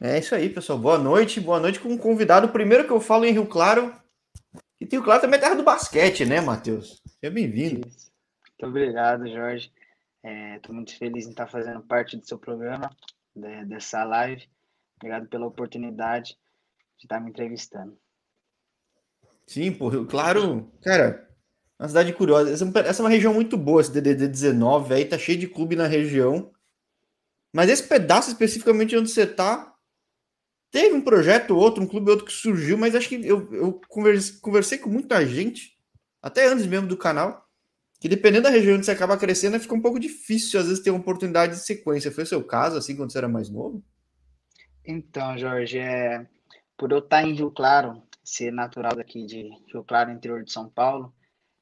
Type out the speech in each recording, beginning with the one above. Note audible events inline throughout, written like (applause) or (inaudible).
É isso aí, pessoal. Boa noite, boa noite com um convidado. Primeiro que eu falo em Rio Claro, e Rio Claro também é terra do basquete, né, Matheus? Seja bem-vindo. Muito obrigado, Jorge. Estou é, muito feliz em estar fazendo parte do seu programa, de, dessa live. Obrigado pela oportunidade de estar me entrevistando. Sim, pô, Rio Claro, cara, uma cidade curiosa. Essa, essa é uma região muito boa, esse DDD 19, aí tá cheio de clube na região. Mas esse pedaço especificamente onde você tá, teve um projeto outro, um clube outro que surgiu, mas acho que eu, eu conversei, conversei com muita gente, até antes mesmo do canal, que dependendo da região onde você acaba crescendo, fica um pouco difícil, às vezes, ter uma oportunidade de sequência. Foi o seu caso, assim, quando você era mais novo? Então, Jorge, é... por eu estar em Rio Claro, ser natural daqui de Rio Claro, interior de São Paulo,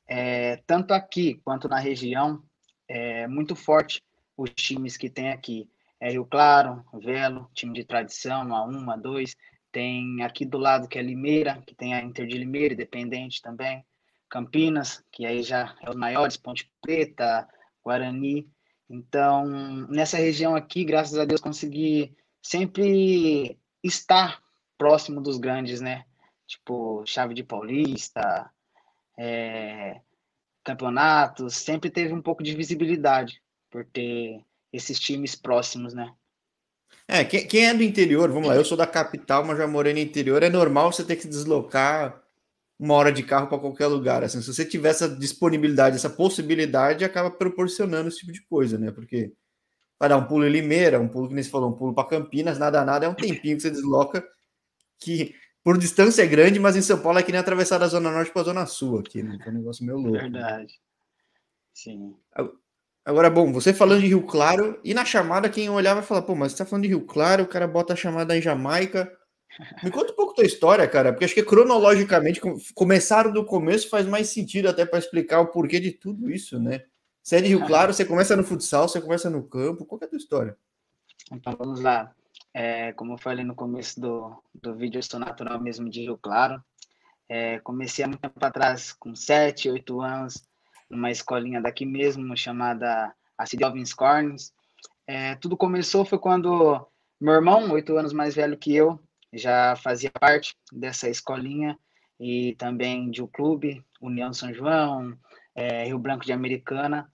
é... tanto aqui quanto na região, é muito forte os times que tem aqui. É Rio Claro, Velo, time de tradição, A1, A2. Tem aqui do lado que é Limeira, que tem a Inter de Limeira, Independente também. Campinas, que aí já é os maiores, Ponte Preta, Guarani. Então, nessa região aqui, graças a Deus, consegui sempre estar próximo dos grandes, né? Tipo, Chave de Paulista, é, campeonatos, sempre teve um pouco de visibilidade por ter esses times próximos, né? É, quem, quem, é do interior, vamos lá, eu sou da capital, mas já morei no interior, é normal você ter que deslocar uma hora de carro para qualquer lugar. Assim, se você tiver essa disponibilidade, essa possibilidade, acaba proporcionando esse tipo de coisa, né? Porque vai dar um pulo em Limeira, um pulo que nem você falou, um pulo para Campinas, nada, nada, é um tempinho que você desloca que por distância é grande, mas em São Paulo é que nem atravessar da Zona Norte para a Zona Sul aqui, né? É um negócio meio louco. Verdade. Sim. Agora, bom, você falando de Rio Claro, e na chamada quem olhar vai falar, pô, mas você tá falando de Rio Claro, o cara bota a chamada em Jamaica. Me conta um pouco tua história, cara, porque acho que cronologicamente, começaram do começo faz mais sentido até para explicar o porquê de tudo isso, né? Você é de Rio Claro, você começa no futsal, você começa no campo, qual é a tua história? Então vamos lá. É, como eu falei no começo do, do vídeo, eu sou natural mesmo de Rio Claro. É, comecei há muito tempo atrás, com 7, 8 anos, numa escolinha daqui mesmo, chamada Acid Alvins Corns. É, tudo começou foi quando meu irmão, oito anos mais velho que eu, já fazia parte dessa escolinha e também de um clube, União São João, é, Rio Branco de Americana,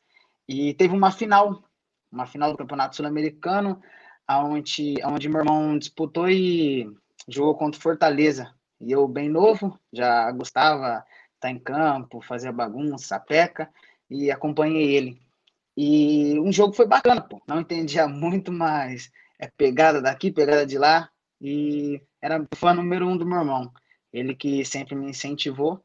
e teve uma final, uma final do Campeonato Sul-Americano, onde, onde meu irmão disputou e jogou contra Fortaleza. E eu, bem novo, já gostava tá em campo, fazia bagunça, peca, e acompanhei ele. E um jogo foi bacana, pô. Não entendia muito, mas é pegada daqui, pegada de lá. E era fã número um do meu irmão. Ele que sempre me incentivou.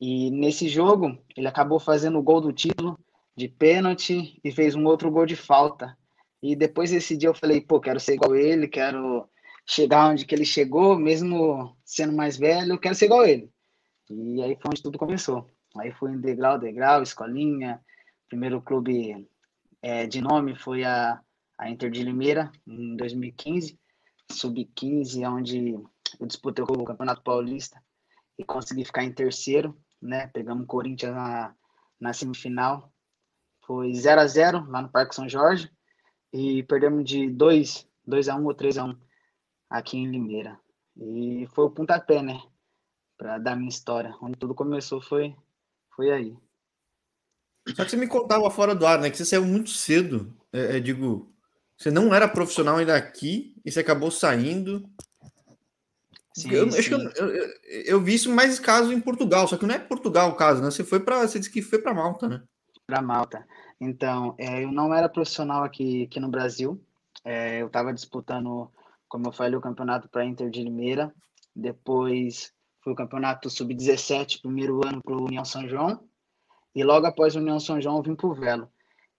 E nesse jogo, ele acabou fazendo o gol do título de pênalti e fez um outro gol de falta. E depois desse dia eu falei, pô, quero ser igual ele, quero chegar onde que ele chegou, mesmo sendo mais velho, eu quero ser igual ele. E aí foi onde tudo começou. Aí fui em degrau, degrau, escolinha. Primeiro clube é, de nome foi a, a Inter de Limeira, em 2015. Sub-15, onde eu disputei o Campeonato Paulista e consegui ficar em terceiro, né? Pegamos o Corinthians na, na semifinal. Foi 0 a 0 lá no Parque São Jorge e perdemos de 2, 2 a 1 ou 3 a 1 aqui em Limeira. E foi o pontapé, né? Para dar minha história. Onde tudo começou foi, foi aí. Só que você me contava fora do ar, né? Que você saiu muito cedo. É, é, digo, você não era profissional ainda aqui e você acabou saindo. Sim, eu, sim. Acho que eu, eu, eu, vi isso mais caso em Portugal, só que não é Portugal o caso, né? Você foi para, você disse que foi para Malta, né? Para Malta. Então, é, eu não era profissional aqui, aqui no Brasil. É, eu estava disputando, como eu falei, o campeonato para Inter de Limeira. Depois foi o campeonato sub-17, primeiro ano para o União São João. E logo após o União São João, eu vim para o Velo.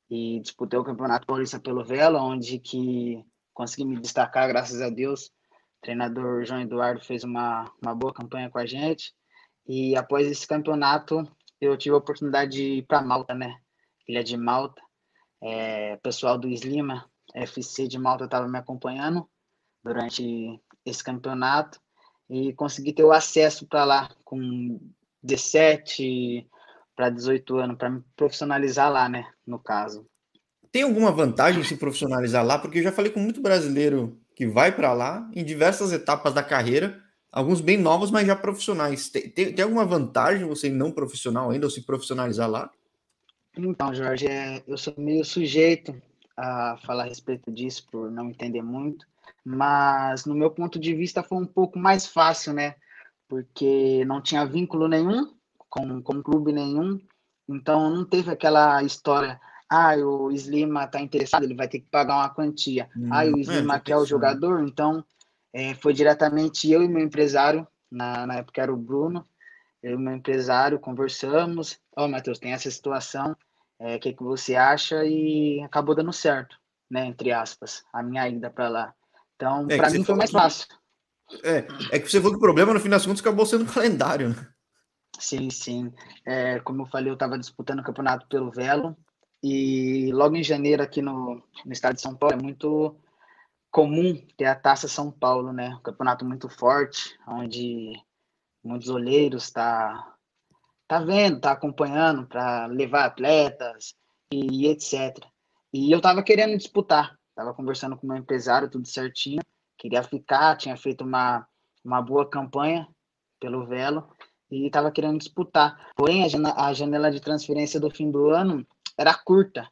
E disputei o Campeonato Paulista pelo Velo, onde que consegui me destacar, graças a Deus. O treinador João Eduardo fez uma, uma boa campanha com a gente. E após esse campeonato, eu tive a oportunidade de ir para Malta, né? Ilha de Malta. É, pessoal do Slima, FC de Malta, estava me acompanhando durante esse campeonato e consegui ter o acesso para lá com 17 para 18 anos, para me profissionalizar lá, né, no caso. Tem alguma vantagem se profissionalizar lá? Porque eu já falei com muito brasileiro que vai para lá em diversas etapas da carreira, alguns bem novos, mas já profissionais. Tem, tem, tem, alguma vantagem você não profissional ainda ou se profissionalizar lá? Então, Jorge, é, eu sou meio sujeito a falar a respeito disso por não entender muito, mas no meu ponto de vista foi um pouco mais fácil, né? Porque não tinha vínculo nenhum com, com clube nenhum, então não teve aquela história ah, o Slima está interessado, ele vai ter que pagar uma quantia. Hum, ah, o Slima é, quer o jogador, então é, foi diretamente eu e meu empresário, na, na época era o Bruno, eu e meu empresário conversamos, ó, oh, Matheus, tem essa situação, o é, que, que você acha? E acabou dando certo, né, entre aspas, a minha ida para lá. Então, é para mim foi mais fácil. É, é que você falou que o problema, no fim das contas, acabou sendo o calendário, né? Sim, sim. É, como eu falei, eu estava disputando o campeonato pelo Velo, e logo em janeiro, aqui no, no estado de São Paulo, é muito comum ter a Taça São Paulo, né? Um campeonato muito forte, onde muitos olheiros tá tá vendo, tá acompanhando para levar atletas e, e, etc. E eu tava querendo disputar, tava conversando com meu empresário, tudo certinho, queria ficar, tinha feito uma, uma boa campanha pelo Velo e tava querendo disputar. Porém, a janela de transferência do fim do ano era curta,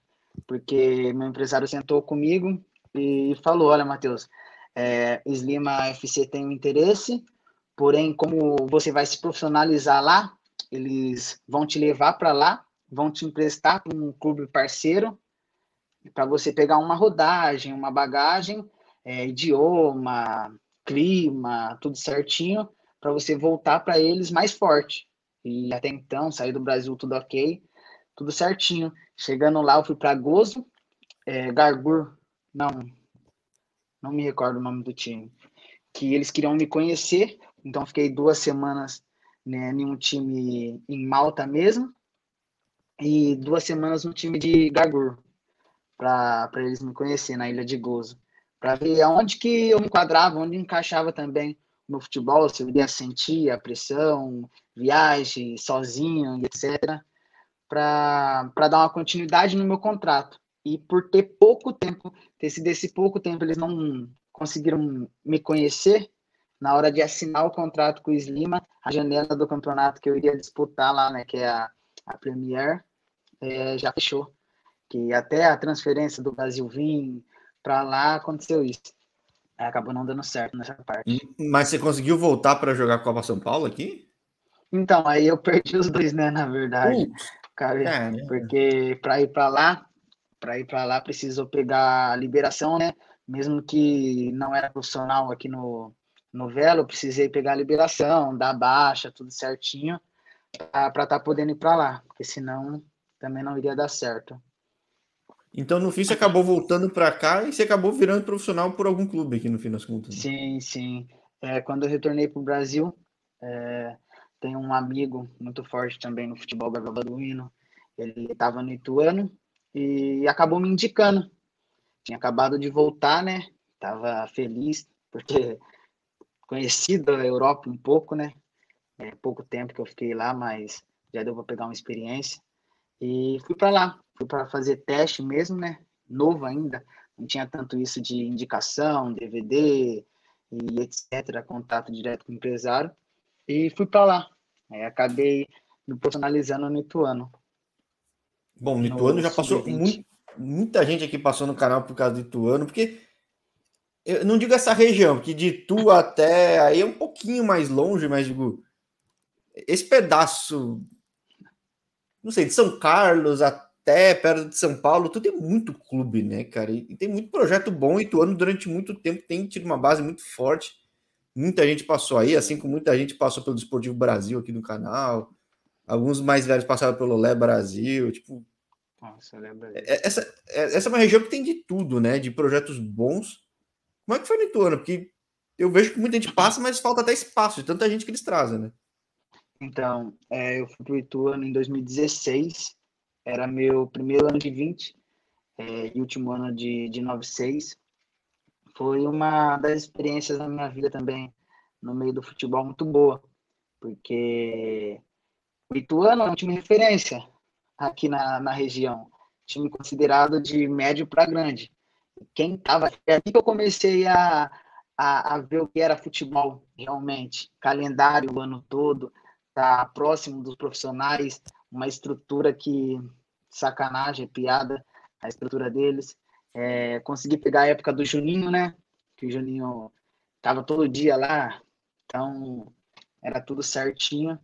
porque meu empresário sentou comigo e falou: Olha, Matheus, é, Slima FC tem um interesse, porém, como você vai se profissionalizar lá, eles vão te levar para lá, vão te emprestar para um clube parceiro, para você pegar uma rodagem, uma bagagem, é, idioma, clima, tudo certinho, para você voltar para eles mais forte. E até então, sair do Brasil tudo ok, tudo certinho. Chegando lá, eu fui para Gozo, é, Gargur, não, não me recordo o nome do time, que eles queriam me conhecer, então fiquei duas semanas né, em um time em Malta mesmo, e duas semanas no time de Gargur, para eles me conhecer na ilha de Gozo, para ver aonde que eu me enquadrava, onde encaixava também no futebol, se eu iria sentir a pressão, viagem, sozinho, etc para dar uma continuidade no meu contrato. E por ter pouco tempo, ter sido esse pouco tempo, eles não conseguiram me conhecer. Na hora de assinar o contrato com o Slima, a janela do campeonato que eu iria disputar lá, né, que é a, a Premier, é, já fechou. Que até a transferência do Brasil vir para lá aconteceu isso. Acabou não dando certo nessa parte. Mas você conseguiu voltar para jogar Copa São Paulo aqui? Então, aí eu (laughs) perdi os dois, né, na verdade. Cara, é, porque para ir para lá, para ir para lá precisou pegar a liberação, né? Mesmo que não era profissional aqui no no Velo, precisei pegar a liberação, dar baixa, tudo certinho, para estar tá podendo ir para lá, porque senão também não iria dar certo. Então, no fim, você acabou voltando para cá e você acabou virando profissional por algum clube aqui no fim das contas. Né? Sim, sim. É, quando eu retornei para o Brasil, é, tem um amigo muito forte também no futebol baduíno. Ele estava no Ituano e acabou me indicando. Tinha acabado de voltar, né? Tava feliz por ter conhecido a Europa um pouco, né? É pouco tempo que eu fiquei lá, mas já deu para pegar uma experiência. E fui para lá, fui para fazer teste mesmo, né? Novo ainda, não tinha tanto isso de indicação, DVD e etc, contato direto com o empresário e fui para lá. Aí acabei me profissionalizando no Ituano. Bom, no Ituano já passou muito, muita gente aqui passou no canal por causa do Ituano, porque eu não digo essa região, porque de Itu até aí é um pouquinho mais longe, mas digo esse pedaço, não sei, de São Carlos até perto de São Paulo, tudo é muito clube, né, cara? E tem muito projeto bom. Ituano durante muito tempo tem tido uma base muito forte. Muita gente passou aí, assim como muita gente passou pelo Desportivo Brasil aqui no canal. Alguns mais velhos passaram pelo Lé Brasil. Tipo, Nossa, é, essa, é, essa é uma região que tem de tudo, né? De projetos bons. Como é que foi no Ituano? Porque eu vejo que muita gente passa, mas falta até espaço de tanta gente que eles trazem, né? Então, é, eu fui para o Ituano em 2016. Era meu primeiro ano de 20 é, e último ano de, de 96 foi uma das experiências da minha vida também no meio do futebol muito boa, porque o Ituano é um time referência aqui na, na região, time considerado de médio para grande. quem estava. É aqui que eu comecei a, a, a, ver o que era futebol realmente. Calendário o ano todo, tá próximo dos profissionais, uma estrutura que sacanagem, piada, a estrutura deles. É, consegui pegar a época do Juninho, né? Que o Juninho tava todo dia lá, então era tudo certinho.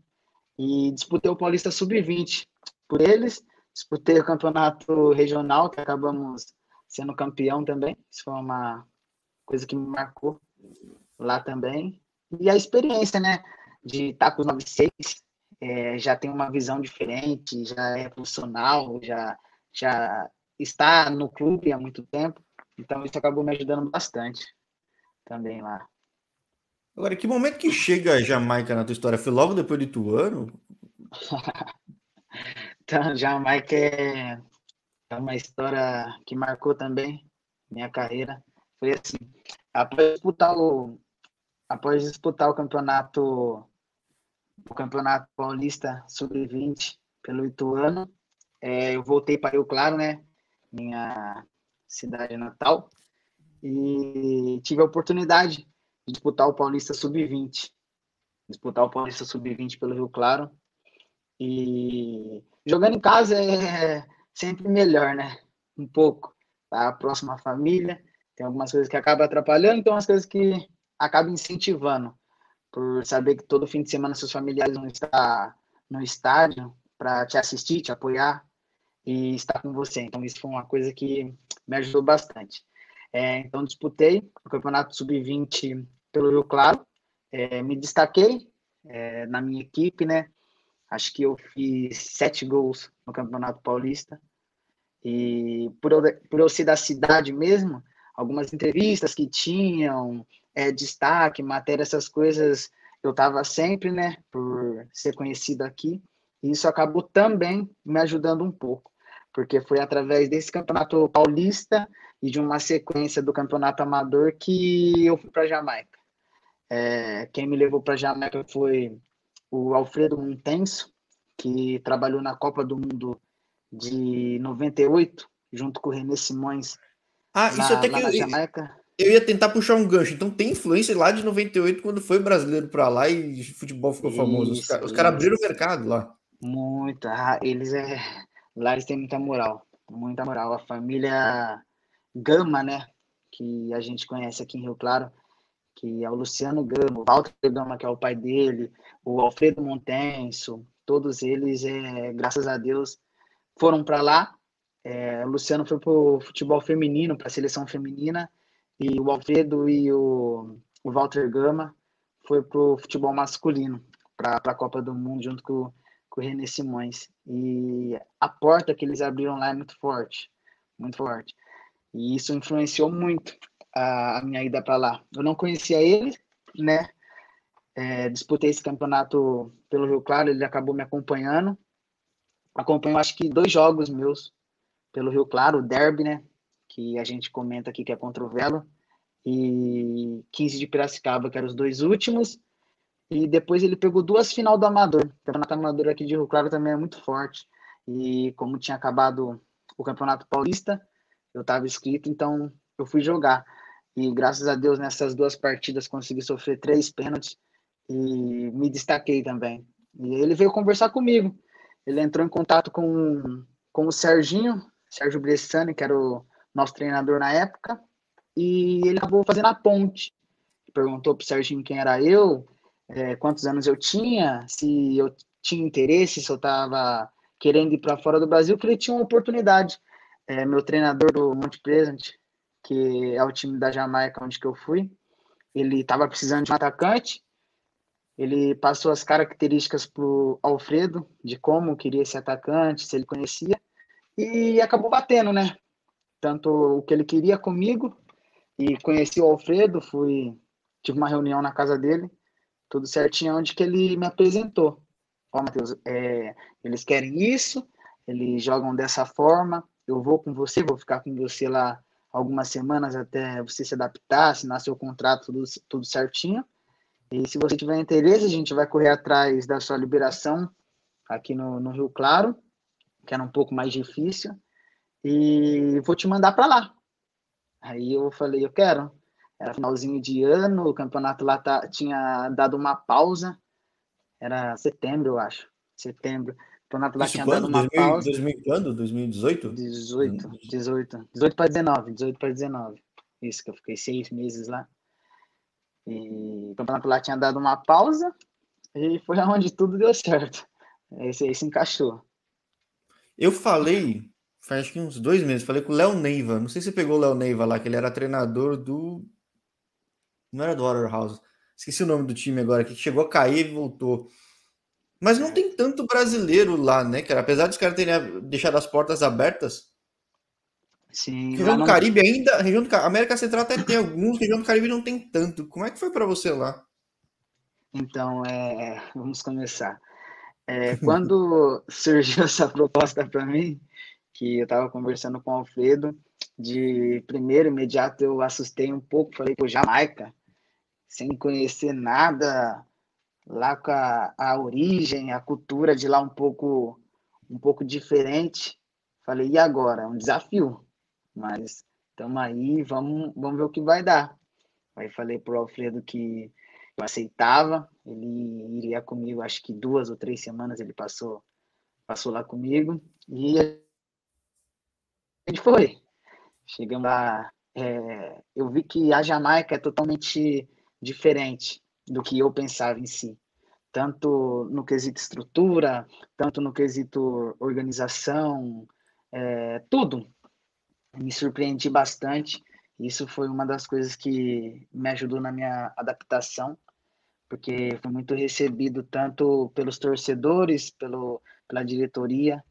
E disputei o Paulista Sub-20 por eles, disputei o campeonato regional, que acabamos sendo campeão também. Isso foi uma coisa que me marcou lá também. E a experiência, né? De estar com os 96, é, já tem uma visão diferente, já é profissional, já, já está no clube há muito tempo. Então isso acabou me ajudando bastante também lá. Agora, que momento que chega a Jamaica na tua história? Foi logo depois de Tuano? (laughs) então, Jamaica é, é uma história que marcou também minha carreira. Foi assim, após disputar o, após disputar o campeonato o campeonato paulista sub-20 pelo Ituano, é, eu voltei para Rio Claro, né? Minha cidade natal. E tive a oportunidade de disputar o Paulista Sub-20. Disputar o Paulista Sub-20 pelo Rio Claro. E jogando em casa é sempre melhor, né? Um pouco. Tá próximo à família. Tem algumas coisas que acabam atrapalhando, então as coisas que acabam incentivando. Por saber que todo fim de semana seus familiares vão estar no estádio para te assistir, te apoiar e estar com você. Então, isso foi uma coisa que me ajudou bastante. É, então, disputei o Campeonato Sub-20 pelo Rio Claro, é, me destaquei é, na minha equipe, né? Acho que eu fiz sete gols no Campeonato Paulista. E por eu, por eu ser da cidade mesmo, algumas entrevistas que tinham, é, destaque, matéria, essas coisas, eu estava sempre, né? Por ser conhecido aqui. E isso acabou também me ajudando um pouco, porque foi através desse campeonato paulista e de uma sequência do campeonato amador que eu fui para Jamaica. É, quem me levou para Jamaica foi o Alfredo Montenso, que trabalhou na Copa do Mundo de 98, junto com o René Simões. Ah, na, isso até que eu. Eu ia tentar puxar um gancho. Então tem influência lá de 98, quando foi brasileiro para lá e futebol ficou isso, famoso. Os, caras abriram o mercado lá. Muita. Ah, eles é. Lá eles têm muita moral. Muita moral. A família Gama, né? Que a gente conhece aqui em Rio Claro, que é o Luciano Gama, o Walter Gama, que é o pai dele, o Alfredo Montenso, todos eles, é, graças a Deus, foram para lá. É, o Luciano foi para o futebol feminino, para a seleção feminina, e o Alfredo e o, o Walter Gama foi para o futebol masculino, para a Copa do Mundo, junto com, com o René Simões. E a porta que eles abriram lá é muito forte, muito forte. E isso influenciou muito a, a minha ida para lá. Eu não conhecia ele, né? É, disputei esse campeonato pelo Rio Claro, ele acabou me acompanhando. Acompanhou, acho que, dois jogos meus pelo Rio Claro, o Derby, né? Que a gente comenta aqui que é contra o Velo, e 15 de Piracicaba, que eram os dois últimos. E depois ele pegou duas final do Amador. O campeonato Amador aqui de Rio Claro também é muito forte. E como tinha acabado o Campeonato Paulista, eu estava inscrito, então eu fui jogar. E graças a Deus, nessas duas partidas, consegui sofrer três pênaltis e me destaquei também. E ele veio conversar comigo. Ele entrou em contato com, com o Serginho, Sérgio Bressani, que era o nosso treinador na época, e ele acabou fazendo a ponte. Perguntou para o Serginho quem era eu, é, quantos anos eu tinha, se eu tinha interesse, se eu estava querendo ir para fora do Brasil, que ele tinha uma oportunidade é, meu treinador do Monte Pleasant, que é o time da Jamaica onde que eu fui, ele estava precisando de um atacante, ele passou as características para o Alfredo, de como queria esse atacante, se ele conhecia, e acabou batendo, né? Tanto o que ele queria comigo, e conheci o Alfredo, fui, tive uma reunião na casa dele, tudo certinho, onde que ele me apresentou. Ó, Matheus, é, eles querem isso, eles jogam dessa forma, eu vou com você, vou ficar com você lá algumas semanas até você se adaptar, assinar seu contrato, tudo, tudo certinho. E se você tiver interesse, a gente vai correr atrás da sua liberação aqui no, no Rio Claro, que era um pouco mais difícil, e vou te mandar para lá. Aí eu falei, eu quero. Era finalzinho de ano, o campeonato lá tá, tinha dado uma pausa. Era setembro, eu acho. Setembro. O campeonato lá Isso tinha quando? dado uma 2000, pausa. 2000 quando? 2018? 18, 18. 18 para 19, 18 para 19. Isso, que eu fiquei seis meses lá. E o campeonato lá tinha dado uma pausa e foi (laughs) aonde tudo deu certo. Esse aí se encaixou. Eu falei, faz acho que uns dois meses, falei com o Léo Neiva. Não sei se você pegou o Léo Neiva lá, que ele era treinador do. Não era do Waterhouse. Esqueci o nome do time agora, que chegou a cair e voltou. Mas não tem tanto brasileiro lá, né, cara? Apesar dos caras terem deixado as portas abertas. Sim. Região do não... Caribe ainda. Região do América Central até tem alguns, região do Caribe não tem tanto. Como é que foi para você lá? Então, é, vamos começar. É, (laughs) quando surgiu essa proposta para mim, que eu estava conversando com o Alfredo, de primeiro imediato eu assustei um pouco, falei, pô, Jamaica, sem conhecer nada, lá com a, a origem, a cultura de lá um pouco, um pouco diferente. Falei, e agora? É um desafio, mas estamos aí, vamos, vamos ver o que vai dar. Aí falei para o Alfredo que eu aceitava, ele iria comigo, acho que duas ou três semanas ele passou, passou lá comigo, e a gente foi. Chegamos lá, é, eu vi que a Jamaica é totalmente diferente do que eu pensava em si, tanto no quesito estrutura, tanto no quesito organização, é, tudo. Me surpreendi bastante. Isso foi uma das coisas que me ajudou na minha adaptação, porque foi muito recebido tanto pelos torcedores, pelo, pela diretoria.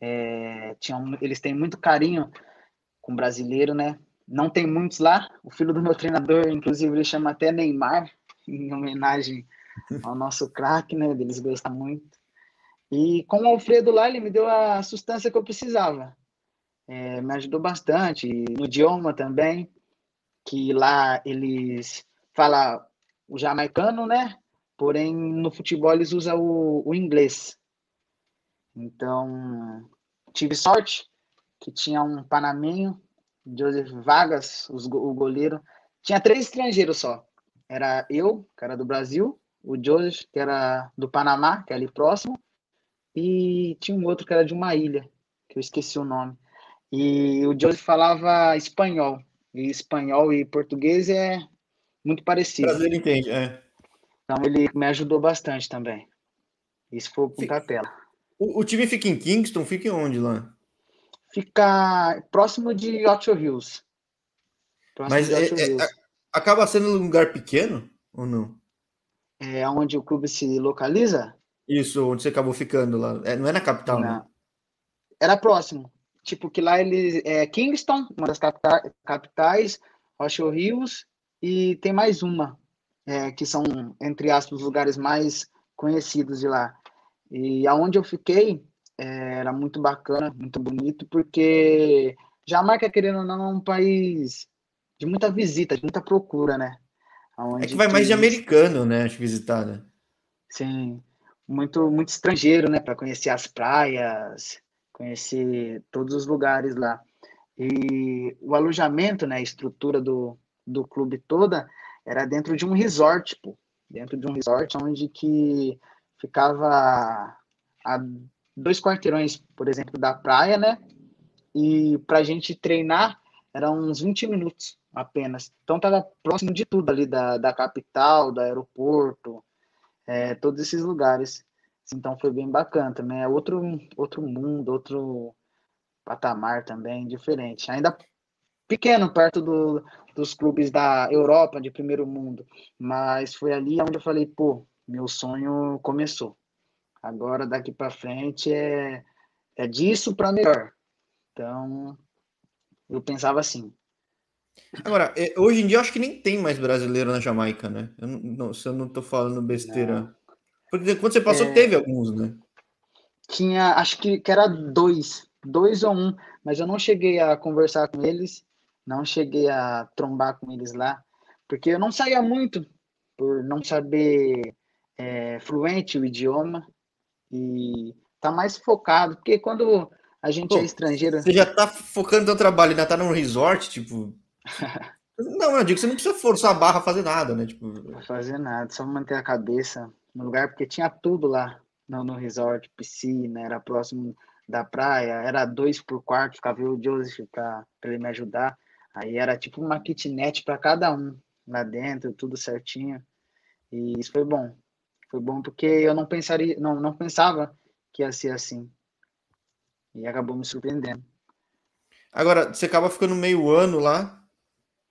É, tinham, eles têm muito carinho com brasileiro, né? Não tem muitos lá. O filho do meu treinador, inclusive, ele chama até Neymar, (laughs) em homenagem ao nosso craque, né? Eles gostam muito. E com o Alfredo lá, ele me deu a sustância que eu precisava. É, me ajudou bastante. No idioma também, que lá eles falam o jamaicano, né? Porém, no futebol eles usam o, o inglês. Então, tive sorte que tinha um panamenho, Joseph Vargas, os, o goleiro. Tinha três estrangeiros só. Era eu, que era do Brasil, o Joseph, que era do Panamá, que é ali próximo, e tinha um outro que era de uma ilha, que eu esqueci o nome. E o Joseph falava espanhol. E espanhol e português é muito parecido. O brasileiro entende, é. Então ele me ajudou bastante também. Isso foi o pontapé. O, o time fica em Kingston, fica em onde lá? Fica próximo de Ocho Hills. Próximo Mas é, é, acaba sendo um lugar pequeno ou não? É onde o clube se localiza? Isso, onde você acabou ficando lá. É, não é na capital, não. né? Era próximo. Tipo, que lá eles. É Kingston, uma das capitais, capitais Rocha Rios, e tem mais uma, é, que são, entre aspas, os lugares mais conhecidos de lá. E aonde eu fiquei é, era muito bacana, muito bonito, porque Jamaica, querendo ou não, é um país de muita visita, de muita procura, né? Onde é que vai mais de americano, né? Acho visitar, né? Sim, muito, muito estrangeiro, né? Para conhecer as praias, conhecer todos os lugares lá. E o alojamento, né? A estrutura do, do clube toda era dentro de um resort, pô. Dentro de um resort onde que ficava a dois quarteirões, por exemplo, da praia, né? E para a gente treinar eram uns 20 minutos apenas. Então estava próximo de tudo ali da, da capital, do aeroporto, é, todos esses lugares. Então foi bem bacana também. É outro, outro mundo, outro patamar também, diferente. Ainda pequeno, perto do, dos clubes da Europa, de primeiro mundo. Mas foi ali onde eu falei, pô, meu sonho começou. Agora, daqui para frente, é, é disso para melhor. Então, eu pensava assim. Agora, é, hoje em dia eu acho que nem tem mais brasileiro na Jamaica, né? Eu não, se eu não tô falando besteira. Não. Porque quando você passou, é... teve alguns, né? Tinha, acho que, que era dois, dois ou um, mas eu não cheguei a conversar com eles, não cheguei a trombar com eles lá, porque eu não saía muito, por não saber é, fluente o idioma, e tá mais focado, porque quando a gente Pô, é estrangeiro. Você já tá focando no seu trabalho, ainda tá num resort, tipo. (laughs) não, eu digo que você não precisa forçar a barra a fazer nada, né? Tipo... Não fazer nada, só manter a cabeça no lugar, porque tinha tudo lá no, no resort, piscina, era próximo da praia, era dois por quarto, ficava eu o Joseph para ele me ajudar. Aí era tipo uma kitnet para cada um lá dentro, tudo certinho. E isso foi bom. Foi bom porque eu não pensaria, não, não pensava que ia ser assim. E acabou me surpreendendo. Agora, você acaba ficando meio ano lá.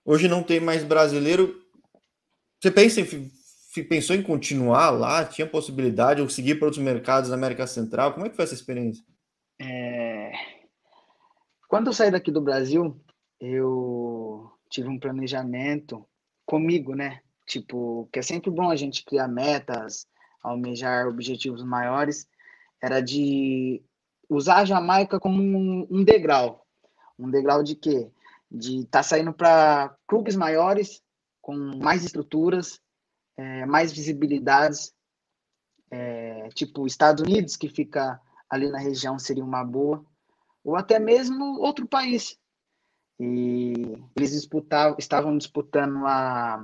Hoje não tem mais brasileiro. Você pensa em, pensou em continuar lá? Tinha possibilidade ou seguir para outros mercados na América Central? Como é que foi essa experiência? É... Quando eu saí daqui do Brasil, eu tive um planejamento comigo, né? Tipo, que é sempre bom a gente criar metas, almejar objetivos maiores. Era de usar a Jamaica como um, um degrau. Um degrau de quê? De estar tá saindo para clubes maiores, com mais estruturas, é, mais visibilidades. É, tipo, Estados Unidos, que fica ali na região, seria uma boa. Ou até mesmo outro país. E eles disputavam, estavam disputando a,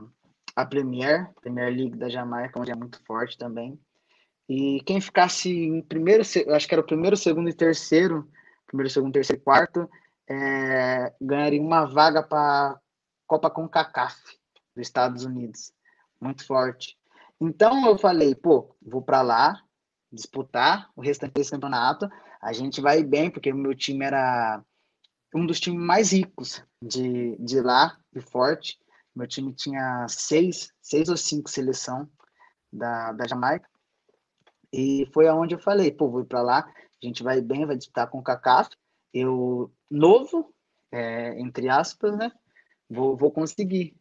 a Premier, Premier League da Jamaica, onde é muito forte também. E quem ficasse em primeiro, acho que era o primeiro, segundo e terceiro, primeiro, segundo, terceiro e quarto, é, ganharia uma vaga para Copa CONCACAF dos Estados Unidos. Muito forte. Então eu falei, pô, vou para lá disputar o restante desse campeonato. A gente vai bem, porque o meu time era um dos times mais ricos de, de lá, e forte. Meu time tinha seis, seis ou cinco seleção da, da Jamaica. E foi aonde eu falei, pô, vou ir para lá, a gente vai bem, vai disputar com o CACAF. Eu, novo, é, entre aspas, né? Vou, vou conseguir.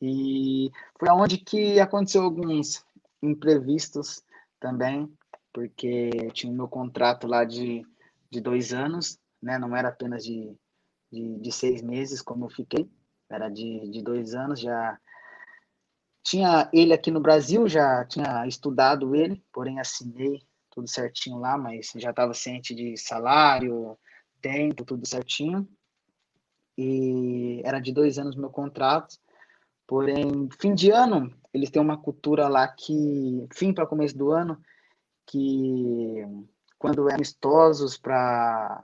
E foi aonde que aconteceu alguns imprevistos também, porque eu tinha o meu contrato lá de, de dois anos, né? Não era apenas de, de, de seis meses, como eu fiquei, era de, de dois anos, já tinha ele aqui no Brasil, já tinha estudado ele, porém assinei tudo certinho lá, mas já estava ciente de salário, tempo, tudo certinho. E era de dois anos meu contrato. Porém, fim de ano, eles têm uma cultura lá que, fim para começo do ano, que quando é amistosos para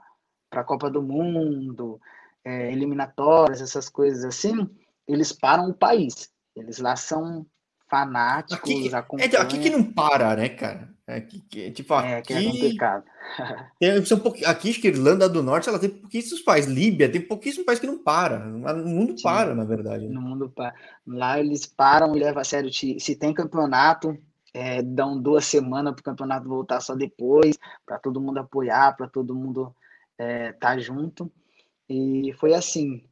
a Copa do Mundo, é, eliminatórias, essas coisas assim, eles param o país. Eles lá são fanáticos, aqui, acompanham. É, aqui que não para, né, cara? Aqui, que, tipo, aqui, é, que é complicado. (laughs) tem, são pouqu... Aqui, acho que Irlanda do Norte, ela tem pouquíssimos países. Líbia, tem pouquíssimos países que não para. O mundo Sim, para, na verdade. Né? No mundo para. Lá eles param e levam a sério. Se tem campeonato, é, dão duas semanas para o campeonato voltar só depois, para todo mundo apoiar, para todo mundo estar é, tá junto. E foi assim.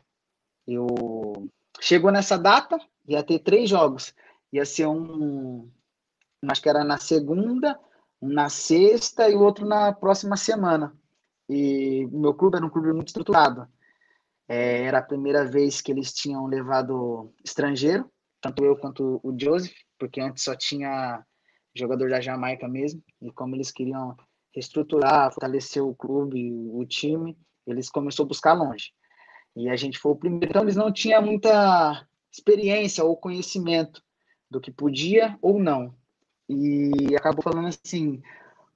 Eu chegou nessa data, ia ter três jogos. Ia ser um, acho que era na segunda, um na sexta e o outro na próxima semana. E meu clube era um clube muito estruturado. É, era a primeira vez que eles tinham levado estrangeiro, tanto eu quanto o Joseph, porque antes só tinha jogador da Jamaica mesmo. E como eles queriam reestruturar, fortalecer o clube, o time, eles começaram a buscar longe. E a gente foi o primeiro. Então, eles não tinham muita experiência ou conhecimento do que podia ou não. E acabou falando assim,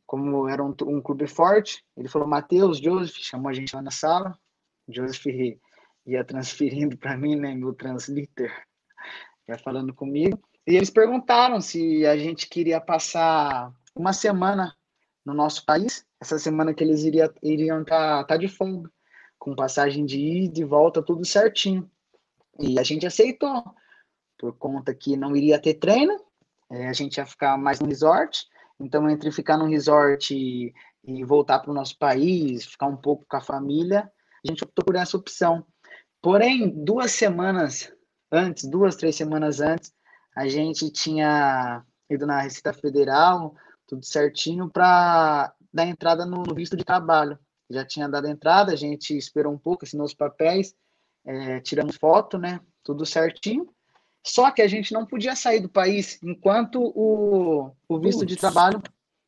como era um, um clube forte, ele falou, Matheus, Joseph, chamou a gente lá na sala, Joseph ia transferindo para mim, né, meu translator, (laughs) ia falando comigo, e eles perguntaram se a gente queria passar uma semana no nosso país, essa semana que eles iria, iriam estar tá, tá de folga, com passagem de ida e volta, tudo certinho. E a gente aceitou, por conta que não iria ter treino, é, a gente ia ficar mais no resort. Então, entre ficar no resort e, e voltar para o nosso país, ficar um pouco com a família, a gente optou por essa opção. Porém, duas semanas antes, duas, três semanas antes, a gente tinha ido na Receita Federal, tudo certinho, para dar entrada no, no, visto de trabalho. Já tinha dado entrada, a gente esperou um pouco, assinou os papéis, é, tiramos foto, né? Tudo certinho. Só que a gente não podia sair do país enquanto o, o visto de trabalho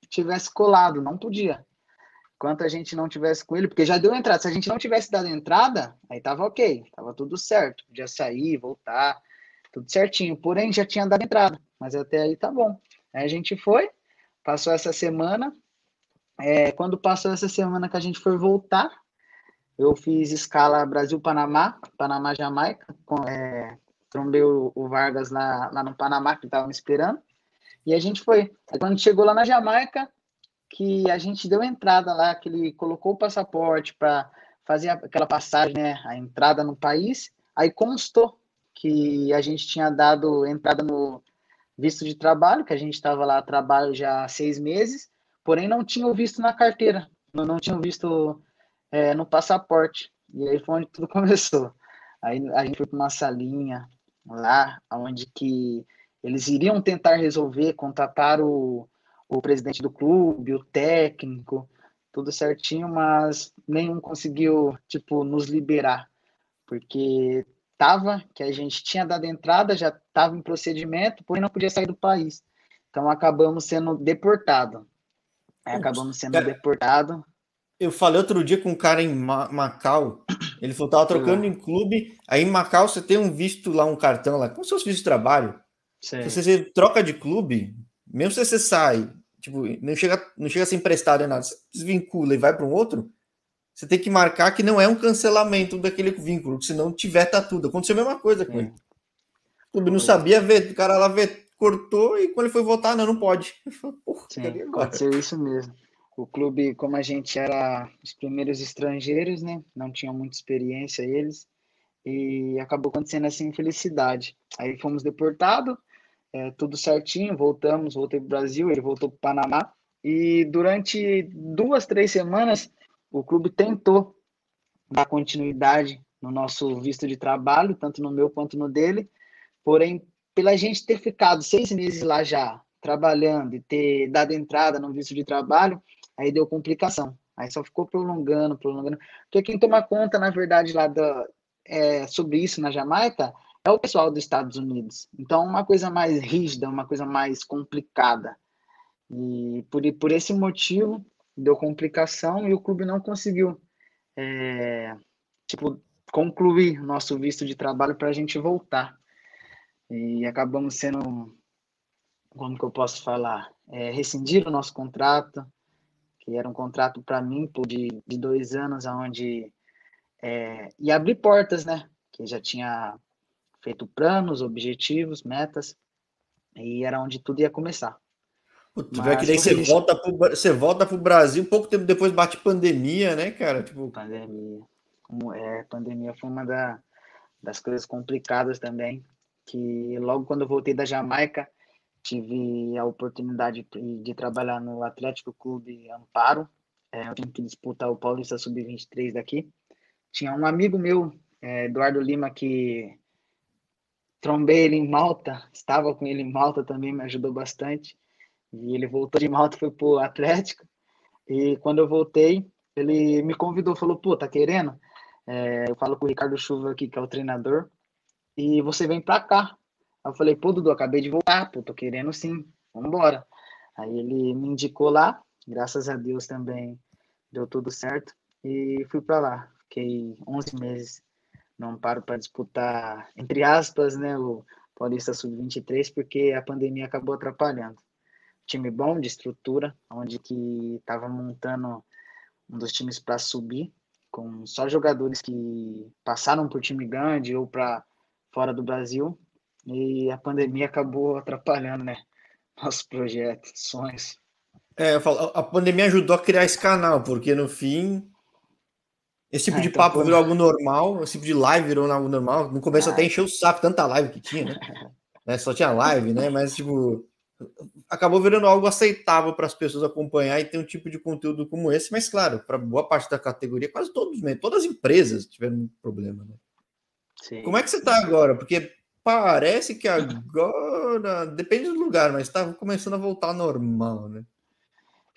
tivesse colado, não podia. enquanto a gente não tivesse com ele, porque já deu entrada. Se a gente não tivesse dado entrada, aí tava ok, tava tudo certo, podia sair, voltar, tudo certinho. Porém, já tinha dado entrada, mas até aí tá bom. Aí a gente foi, passou essa semana. É, quando passou essa semana que a gente foi voltar, eu fiz escala Brasil-Panamá, Panamá-Jamaica, é, trombei o, o, Vargas lá, lá no Panamá, que estava me esperando, e a gente foi. Quando chegou lá na Jamaica, que a gente deu entrada lá, que ele colocou o passaporte para fazer aquela passagem, né, a entrada no país, aí constou que a gente tinha dado entrada no visto de trabalho, que a gente estava lá a trabalho já há seis meses, porém não tinha o visto na carteira, não, não visto é, no passaporte. E aí foi onde tudo (laughs) começou. Aí a gente foi para uma salinha lá, onde que eles iriam tentar resolver, contatar o, o presidente do clube, o técnico, tudo certinho, mas nenhum conseguiu, tipo, nos liberar, porque tava, que a gente tinha dado entrada, já estava em procedimento, porém não podia sair do país. Então acabamos sendo deportado. acabamos sendo Cara, deportado. Eu falei outro dia com um cara em Macau, ele falou, tava trocando em clube, aí em Macau você tem um visto lá, um cartão lá, como se fosse visto de trabalho. Se você troca de clube, mesmo se você sai, tipo, não chega, não chega a ser emprestado nem nada, você desvincula e vai para um outro, você tem que marcar que não é um cancelamento daquele vínculo, que se não tiver, tá tudo. Aconteceu a mesma coisa com ele. O clube não sabia ver, o cara lá ver, cortou e quando ele foi votar, não, não pode. Porra, Sim, pode ser isso mesmo. O clube, como a gente era os primeiros estrangeiros, né? Não tinha muita experiência eles, e acabou acontecendo essa infelicidade. Aí fomos deportados, é, tudo certinho, voltamos, voltei para o Brasil, ele voltou para o Panamá, e durante duas, três semanas o clube tentou dar continuidade no nosso visto de trabalho, tanto no meu quanto no dele, porém, pela gente ter ficado seis meses lá já trabalhando e ter dado entrada no visto de trabalho, aí deu complicação. Aí só ficou prolongando, prolongando. Porque quem toma conta, na verdade, lá da, é, sobre isso na Jamaica é o pessoal dos Estados Unidos. Então, uma coisa mais rígida, uma coisa mais complicada. E por, por esse motivo, deu complicação e o clube não conseguiu é, tipo, concluir nosso visto de trabalho para a gente voltar. E acabamos sendo, como que eu posso falar, é, rescindir o nosso contrato, que era um contrato para mim de, de dois anos, onde é, e abrir portas, né? Que já tinha feito planos, objetivos, metas, e era onde tudo ia começar. Que daí você volta, pro, você volta pro Brasil, pouco tempo depois bate pandemia, né, cara? Tipo... Pandemia. É, pandemia foi uma da, das coisas complicadas também, que logo quando eu voltei da Jamaica, tive a oportunidade de, trabalhar no Atlético Clube Amparo, é, eu tenho que disputar o Paulista Sub-23 daqui. Tinha um amigo meu, é, Eduardo Lima, que trombei ele em Malta, estava com ele em Malta também, me ajudou bastante. E ele voltou de Malta, foi pro Atlético. E quando eu voltei, ele me convidou, falou: pô, tá querendo? É, eu falo com o Ricardo Chuva aqui, que é o treinador, e você vem pra cá. Aí eu falei: pô, Dudu, acabei de voltar, pô, tô querendo sim, vambora. Aí ele me indicou lá, graças a Deus também deu tudo certo, e fui para lá. Fiquei 11 meses não paro para disputar, entre aspas, né, o Paulista Sub-23, porque a pandemia acabou atrapalhando time bom de estrutura, onde que estava montando um dos times para subir, com só jogadores que passaram por time grande ou para fora do Brasil, e a pandemia acabou atrapalhando, né? Nossos projetos, sonhos. É, eu falo, a pandemia ajudou a criar esse canal, porque no fim esse tipo ah, de então papo foi... virou algo normal, esse tipo de live virou algo normal. No começo ah. até encheu o saco, tanta live que tinha, né? (laughs) né? Só tinha live, né? Mas, tipo, acabou virando algo aceitável para as pessoas acompanhar e ter um tipo de conteúdo como esse, mas claro, para boa parte da categoria, quase todos, todas as empresas tiveram um problema. Né? Sim. Como é que você está agora? Porque parece que agora (laughs) depende do lugar, mas está começando a voltar ao normal, né?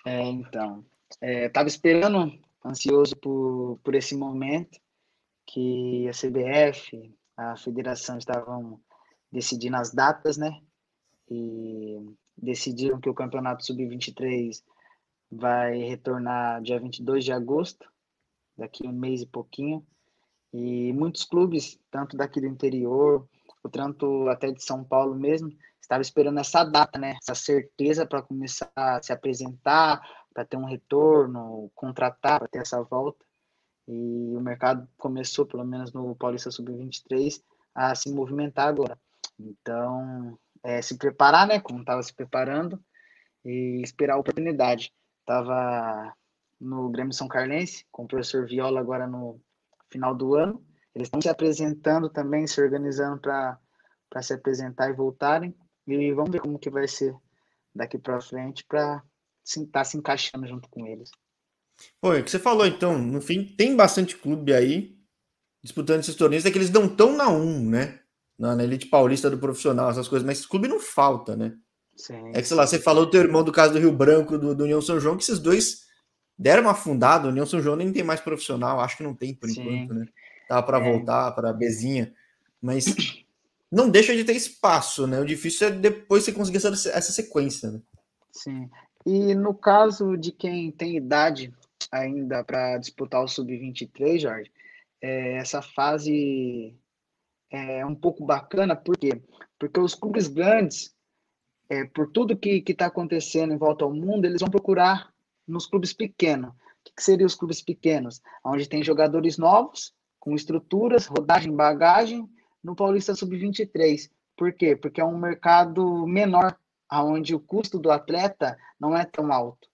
É, então, estava é, esperando, ansioso por, por esse momento que a CBF, a federação estavam decidindo as datas, né? e decidiram que o campeonato sub-23 vai retornar dia 22 de agosto, daqui um mês e pouquinho. E muitos clubes, tanto daqui do interior, o tanto até de São Paulo mesmo, estava esperando essa data, né? Essa certeza para começar a se apresentar, para ter um retorno, contratar, para ter essa volta. E o mercado começou, pelo menos no Paulista Sub-23, a se movimentar agora. Então, é, se preparar, né? Como estava se preparando e esperar a oportunidade. Estava no Grêmio São Carlense, com o professor Viola agora no final do ano. Eles estão se apresentando também, se organizando para se apresentar e voltarem. E vamos ver como que vai ser daqui para frente para estar tá se encaixando junto com eles. Pô, é que você falou então, no fim tem bastante clube aí disputando esses torneios, é que eles não estão na 1, né? Na, na, elite paulista do profissional, essas coisas, mas clube não falta, né? Sim. É que, sei lá, você falou do teu irmão do caso do Rio Branco, do, do União São João, que esses dois deram uma afundada, o São João nem tem mais profissional, acho que não tem por Sim. enquanto, né? Tava para é. voltar, para Bezinha, mas não deixa de ter espaço, né? O difícil é depois você conseguir essa, essa sequência, né? Sim. E no caso de quem tem idade ainda para disputar o sub-23, Jorge, é, essa fase é um pouco bacana, por quê? Porque os clubes grandes, é, por tudo que está acontecendo em volta ao mundo, eles vão procurar nos clubes pequenos. O que, que seriam os clubes pequenos? Onde tem jogadores novos, com estruturas, rodagem, bagagem, no Paulista Sub-23. Por quê? Porque é um mercado menor, onde o custo do atleta não é tão alto.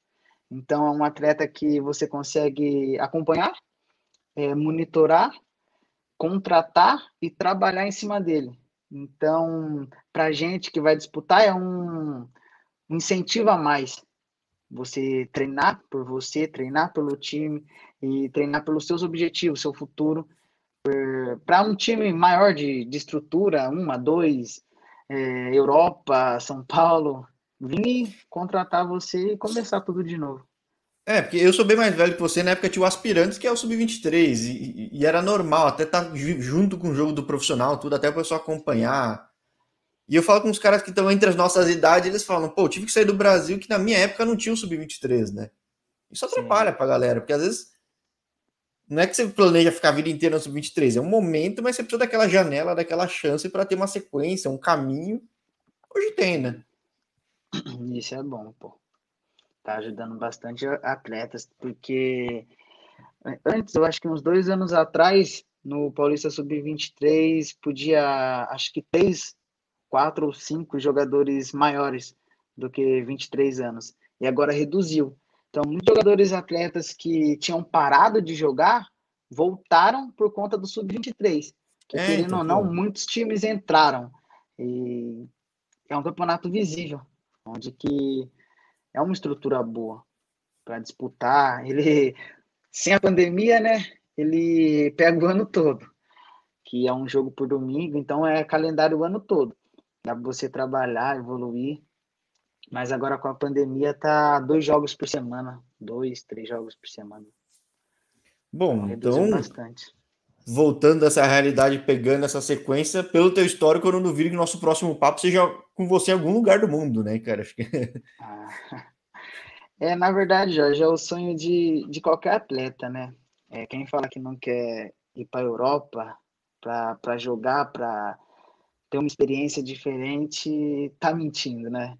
Então, é um atleta que você consegue acompanhar, é, monitorar, contratar e trabalhar em cima dele. Então, para a gente que vai disputar, é um incentivo a mais. Você treinar por você, treinar pelo time e treinar pelos seus objetivos, seu futuro. Para um time maior de, de estrutura, uma, dois, é, Europa, São Paulo, vir contratar você e começar tudo de novo. É, porque eu sou bem mais velho que você, na época tinha o Aspirantes, que é o Sub-23, e, e, era normal, até estar tá junto com o jogo do profissional, tudo, até o pessoal acompanhar. E eu falo com os caras que estão entre as nossas idades, eles falam, pô, tive que sair do Brasil, que na minha época não tinha o Sub-23, né? Isso atrapalha Sim. pra galera, porque às vezes não é que você planeja ficar a vida inteira no Sub-23, é um momento, mas você precisa daquela janela, daquela chance para ter uma sequência, um caminho. Hoje tem, né? (clears throat) Isso é bom, pô tá ajudando bastante atletas, porque antes, eu acho que uns dois anos atrás, no Paulista Sub-23, podia, acho que três, quatro ou cinco jogadores maiores do que 23 anos, e agora reduziu. Então, muitos jogadores atletas que tinham parado de jogar voltaram por conta do Sub-23. Que, é, querendo então, ou não, muitos times entraram. E é um campeonato visível, onde que é uma estrutura boa para disputar. (laughs) Ele, sem a pandemia, né? Ele pega o ano todo, que é um jogo por domingo, então é calendário o ano todo. Dá para você trabalhar, evoluir. Mas agora com a pandemia tá dois jogos por semana, dois, três jogos por semana. Bom, então, bastante. voltando a essa realidade, pegando essa sequência, pelo teu histórico, eu não duvido que o nosso próximo papo seja com você em algum lugar do mundo, né, cara? Ah, (laughs) é, na verdade, Jorge, é o sonho de, de qualquer atleta, né? É, quem fala que não quer ir para a Europa para jogar, para ter uma experiência diferente, tá mentindo, né?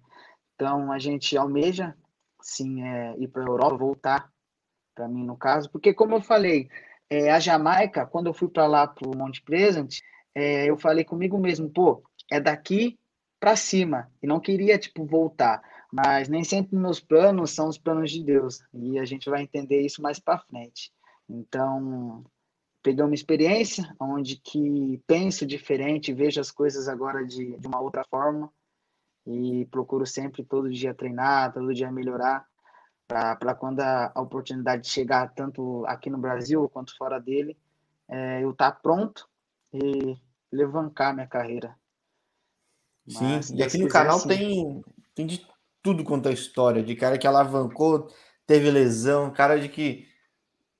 Então, a gente almeja, sim, é, ir para a Europa, voltar, para mim, no caso, porque, como eu falei, é, a Jamaica, quando eu fui para lá, para o Monte Present, é, eu falei comigo mesmo, pô, é daqui para cima e não queria tipo voltar, mas nem sempre meus planos são os planos de Deus e a gente vai entender isso mais para frente. Então, peguei uma experiência onde que penso diferente, vejo as coisas agora de, de uma outra forma e procuro sempre todo dia treinar, todo dia melhorar para quando a, a, oportunidade chegar tanto aqui no Brasil quanto fora dele, é, eu estar tá pronto e levantar minha carreira. Mas, Sim, e aqui no canal assim. tem, tem de tudo quanto é história, de cara que alavancou, teve lesão, cara de que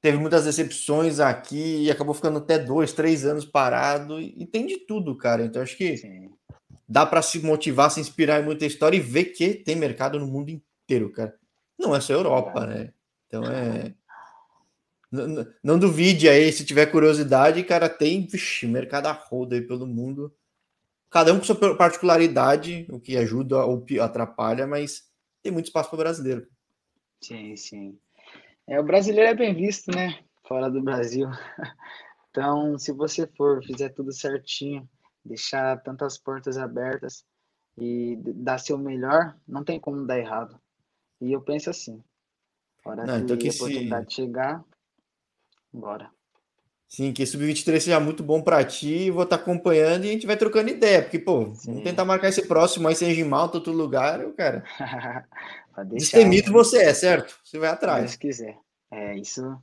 teve muitas decepções aqui e acabou ficando até dois, três anos parado, e tem de tudo, cara. Então acho que Sim. dá para se motivar, se inspirar em muita história e ver que tem mercado no mundo inteiro, cara. Não é só Europa, né? Então é. Não, não duvide aí, se tiver curiosidade, cara, tem vixi, mercado a roda aí pelo mundo. Cada um com sua particularidade, o que ajuda ou atrapalha, mas tem muito espaço para o brasileiro. Sim, sim. É, o brasileiro é bem visto, né? Fora do Brasil. (laughs) Então, se você for, fizer tudo certinho, deixar tantas portas abertas e dar seu melhor, não tem como dar errado. E eu penso assim, hora não, que então que a oportunidade se... chegar, bora. Sim, que sub-23 seja muito bom para ti, vou estar tá acompanhando e a gente vai trocando ideia, porque, pô, Sim. vamos tentar marcar esse próximo aí, seja em Malta, outro lugar, eu, cara. (laughs) Destemido né? você é, certo? Você vai atrás. Se quiser. É, isso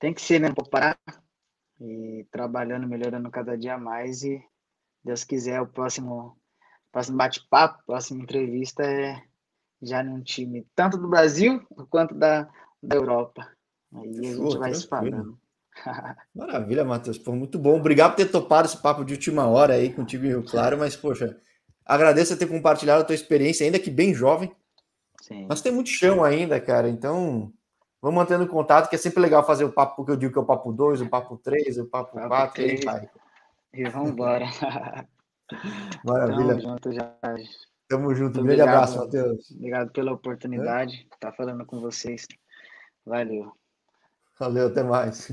tem que ser, né? Vou parar e trabalhando, melhorando cada dia mais e Deus quiser, o próximo, próximo bate-papo, próxima entrevista é já num time tanto do Brasil quanto da, da Europa. Aí a gente Pô, vai se falando. Maravilha, Matheus. Pô, muito bom. Obrigado por ter topado esse papo de última hora aí contigo em Rio Claro, mas, poxa, agradeço ter compartilhado a tua experiência, ainda que bem jovem. Sim. Mas tem muito chão ainda, cara. Então, vamos mantendo contato, que é sempre legal fazer o papo, porque eu digo que é o papo 2, o papo 3, o papo 4, e aí vai. E vamos embora. Maravilha. Tamo junto, Jorge. Tamo junto. Um grande abraço, Matheus. Obrigado pela oportunidade de estar falando com vocês. Valeu. Valeu, até mais.